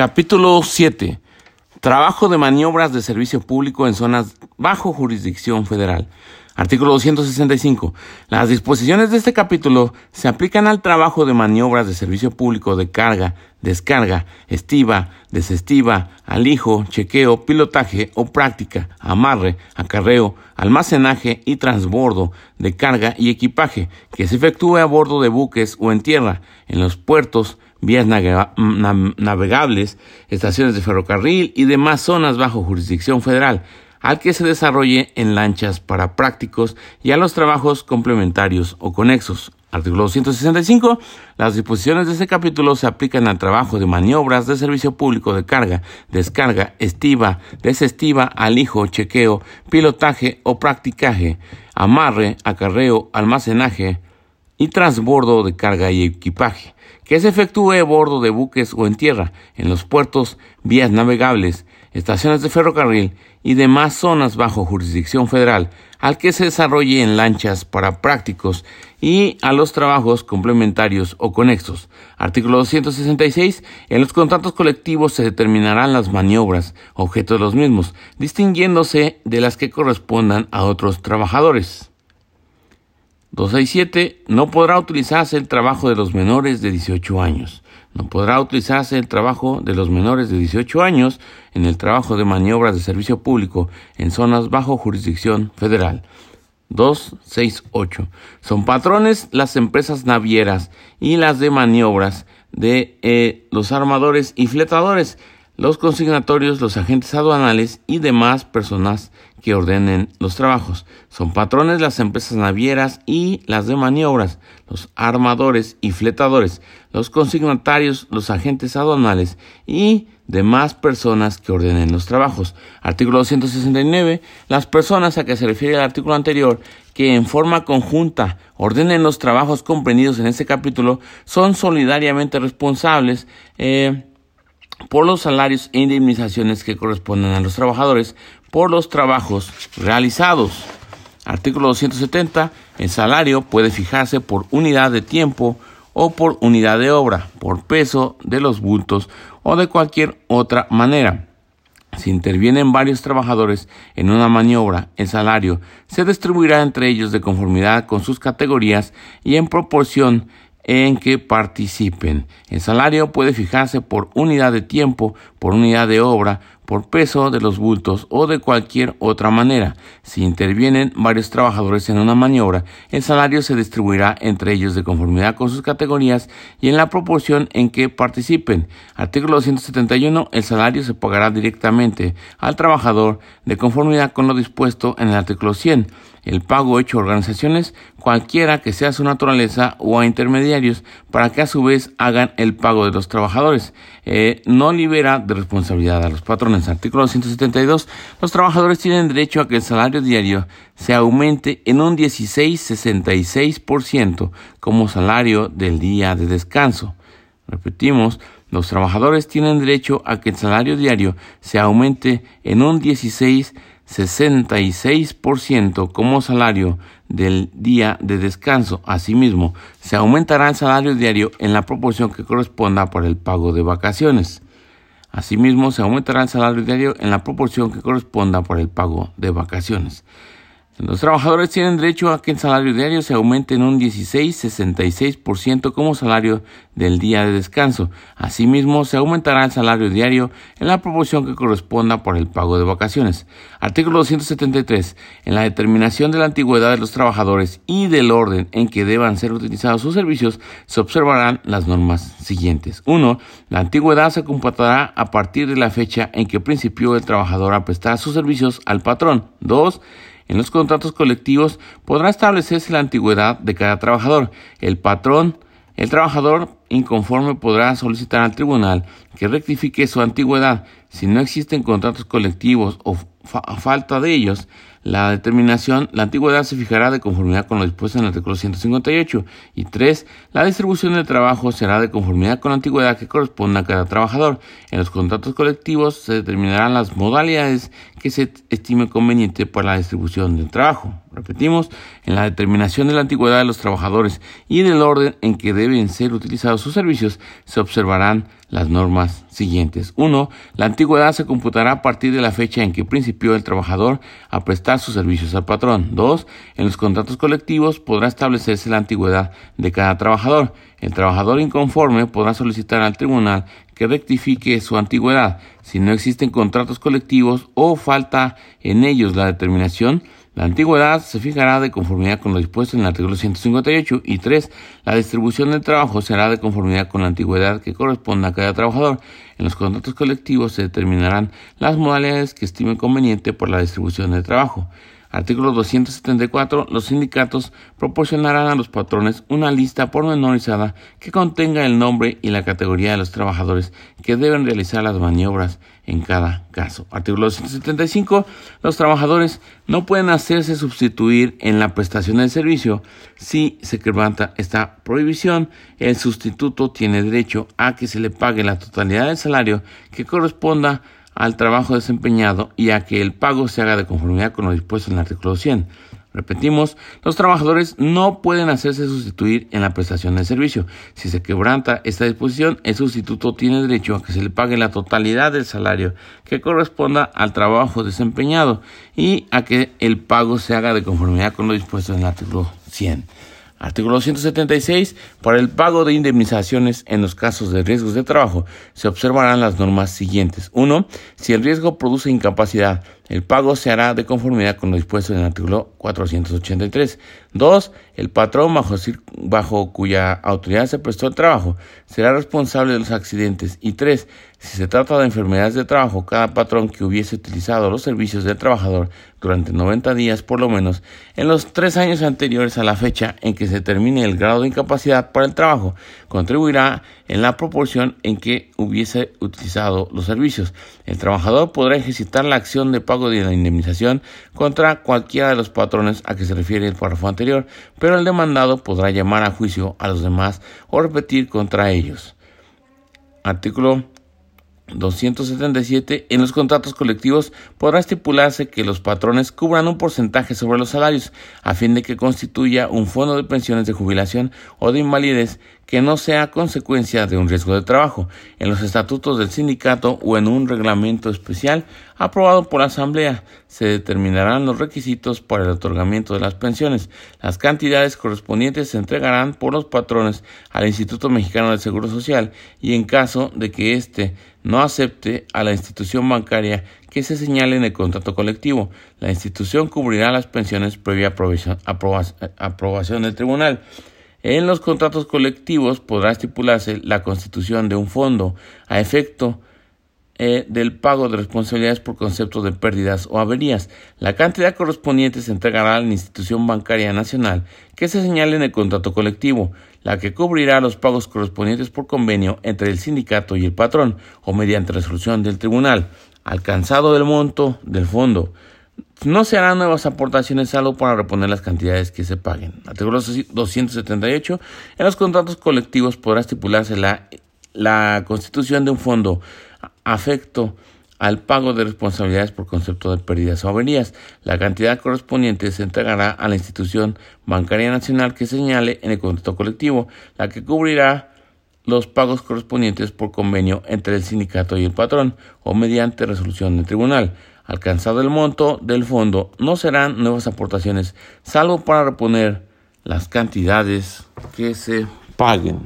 Capítulo 7. Trabajo de maniobras de servicio público en zonas bajo jurisdicción federal. Artículo 265. Las disposiciones de este capítulo se aplican al trabajo de maniobras de servicio público de carga, descarga, estiva, desestiva, alijo, chequeo, pilotaje o práctica, amarre, acarreo, almacenaje y transbordo de carga y equipaje que se efectúe a bordo de buques o en tierra, en los puertos, vías navegables, estaciones de ferrocarril y demás zonas bajo jurisdicción federal al que se desarrolle en lanchas para prácticos y a los trabajos complementarios o conexos. Artículo 265. Las disposiciones de este capítulo se aplican al trabajo de maniobras de servicio público de carga, descarga, estiva, desestiva, alijo, chequeo, pilotaje o practicaje, amarre, acarreo, almacenaje y transbordo de carga y equipaje, que se efectúe a bordo de buques o en tierra, en los puertos, vías navegables, estaciones de ferrocarril y demás zonas bajo jurisdicción federal, al que se desarrolle en lanchas para prácticos y a los trabajos complementarios o conexos. Artículo 266. En los contratos colectivos se determinarán las maniobras, objeto de los mismos, distinguiéndose de las que correspondan a otros trabajadores. 267. No podrá utilizarse el trabajo de los menores de 18 años. No podrá utilizarse el trabajo de los menores de 18 años en el trabajo de maniobras de servicio público en zonas bajo jurisdicción federal. 268. Son patrones las empresas navieras y las de maniobras de eh, los armadores y fletadores los consignatorios, los agentes aduanales y demás personas que ordenen los trabajos. Son patrones las empresas navieras y las de maniobras, los armadores y fletadores, los consignatarios, los agentes aduanales y demás personas que ordenen los trabajos. Artículo 269. Las personas a que se refiere el artículo anterior que en forma conjunta ordenen los trabajos comprendidos en este capítulo son solidariamente responsables eh, por los salarios e indemnizaciones que corresponden a los trabajadores por los trabajos realizados. Artículo 270. El salario puede fijarse por unidad de tiempo o por unidad de obra, por peso de los bultos o de cualquier otra manera. Si intervienen varios trabajadores en una maniobra, el salario se distribuirá entre ellos de conformidad con sus categorías y en proporción en que participen. El salario puede fijarse por unidad de tiempo, por unidad de obra, por peso de los bultos o de cualquier otra manera. Si intervienen varios trabajadores en una maniobra, el salario se distribuirá entre ellos de conformidad con sus categorías y en la proporción en que participen. Artículo 271. El salario se pagará directamente al trabajador de conformidad con lo dispuesto en el artículo 100 el pago hecho a organizaciones, cualquiera que sea su naturaleza, o a intermediarios, para que a su vez hagan el pago de los trabajadores. Eh, no libera de responsabilidad a los patrones. Artículo 172. Los trabajadores tienen derecho a que el salario diario se aumente en un 16,66% como salario del día de descanso. Repetimos, los trabajadores tienen derecho a que el salario diario se aumente en un 16 66% como salario del día de descanso. Asimismo, se aumentará el salario diario en la proporción que corresponda por el pago de vacaciones. Asimismo, se aumentará el salario diario en la proporción que corresponda por el pago de vacaciones. Los trabajadores tienen derecho a que el salario diario se aumente en un 16,66% como salario del día de descanso. Asimismo, se aumentará el salario diario en la proporción que corresponda por el pago de vacaciones. Artículo 273. En la determinación de la antigüedad de los trabajadores y del orden en que deban ser utilizados sus servicios, se observarán las normas siguientes. 1. La antigüedad se computará a partir de la fecha en que principió el trabajador a prestar sus servicios al patrón. 2. En los contratos colectivos podrá establecerse la antigüedad de cada trabajador. El patrón, el trabajador inconforme podrá solicitar al tribunal que rectifique su antigüedad. Si no existen contratos colectivos o falta de ellos, La determinación, la antigüedad se fijará de conformidad con lo dispuesto en el artículo 158. Y 3. La distribución del trabajo será de conformidad con la antigüedad que corresponda a cada trabajador. En los contratos colectivos se determinarán las modalidades que se estime conveniente para la distribución del trabajo. Repetimos, en la determinación de la antigüedad de los trabajadores y del orden en que deben ser utilizados sus servicios, se observarán las normas siguientes. 1. La antigüedad se computará a partir de la fecha en que principió el trabajador a prestar sus servicios al patrón. 2. En los contratos colectivos podrá establecerse la antigüedad de cada trabajador. El trabajador inconforme podrá solicitar al tribunal que rectifique su antigüedad. Si no existen contratos colectivos o falta en ellos la determinación, la antigüedad se fijará de conformidad con lo dispuesto en el artículo 158 y 3. La distribución del trabajo será de conformidad con la antigüedad que corresponda a cada trabajador. En los contratos colectivos se determinarán las modalidades que estimen conveniente por la distribución del trabajo. Artículo 274. Los sindicatos proporcionarán a los patrones una lista pormenorizada que contenga el nombre y la categoría de los trabajadores que deben realizar las maniobras en cada caso. Artículo 275. Los trabajadores no pueden hacerse sustituir en la prestación del servicio. Si se quebranta esta prohibición, el sustituto tiene derecho a que se le pague la totalidad del salario que corresponda al trabajo desempeñado y a que el pago se haga de conformidad con lo dispuesto en el artículo 100. Repetimos, los trabajadores no pueden hacerse sustituir en la prestación del servicio. Si se quebranta esta disposición, el sustituto tiene derecho a que se le pague la totalidad del salario que corresponda al trabajo desempeñado y a que el pago se haga de conformidad con lo dispuesto en el artículo 100. Artículo 176. Para el pago de indemnizaciones en los casos de riesgos de trabajo se observarán las normas siguientes. 1. Si el riesgo produce incapacidad, el pago se hará de conformidad con lo dispuesto en el artículo 483. 2. El patrón bajo, cuya autoridad se prestó el trabajo será responsable de los accidentes. Y 3. Si se trata de enfermedades de trabajo, cada patrón que hubiese utilizado los servicios del trabajador durante 90 días por lo menos en los tres años anteriores a la fecha en que se termine el grado de incapacidad para el trabajo, contribuirá en la proporción en que hubiese utilizado los servicios. El trabajador podrá ejercitar la acción de pago de la indemnización contra cualquiera de los patrones a que se refiere el párrafo anterior, pero el demandado podrá llamar a juicio a los demás o repetir contra ellos. Artículo 277. En los contratos colectivos podrá estipularse que los patrones cubran un porcentaje sobre los salarios a fin de que constituya un fondo de pensiones de jubilación o de invalidez que no sea consecuencia de un riesgo de trabajo, en los estatutos del sindicato o en un reglamento especial aprobado por la Asamblea. Se determinarán los requisitos para el otorgamiento de las pensiones. Las cantidades correspondientes se entregarán por los patrones al Instituto Mexicano del Seguro Social y en caso de que éste no acepte a la institución bancaria que se señale en el contrato colectivo. La institución cubrirá las pensiones previa aprobación del tribunal. En los contratos colectivos podrá estipularse la constitución de un fondo a efecto eh, del pago de responsabilidades por concepto de pérdidas o averías. La cantidad correspondiente se entregará a la institución bancaria nacional que se señale en el contrato colectivo, la que cubrirá los pagos correspondientes por convenio entre el sindicato y el patrón o mediante resolución del tribunal, alcanzado del monto del fondo. No se harán nuevas aportaciones salvo para reponer las cantidades que se paguen. Artículo 278. En los contratos colectivos podrá estipularse la, la constitución de un fondo afecto al pago de responsabilidades por concepto de pérdidas o averías. La cantidad correspondiente se entregará a la institución bancaria nacional que señale en el contrato colectivo, la que cubrirá los pagos correspondientes por convenio entre el sindicato y el patrón o mediante resolución del tribunal. Alcanzado el monto del fondo, no serán nuevas aportaciones, salvo para reponer las cantidades que se paguen.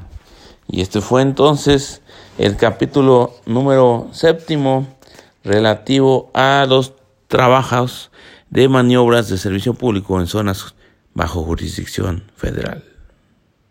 Y este fue entonces el capítulo número séptimo relativo a los trabajos de maniobras de servicio público en zonas bajo jurisdicción federal.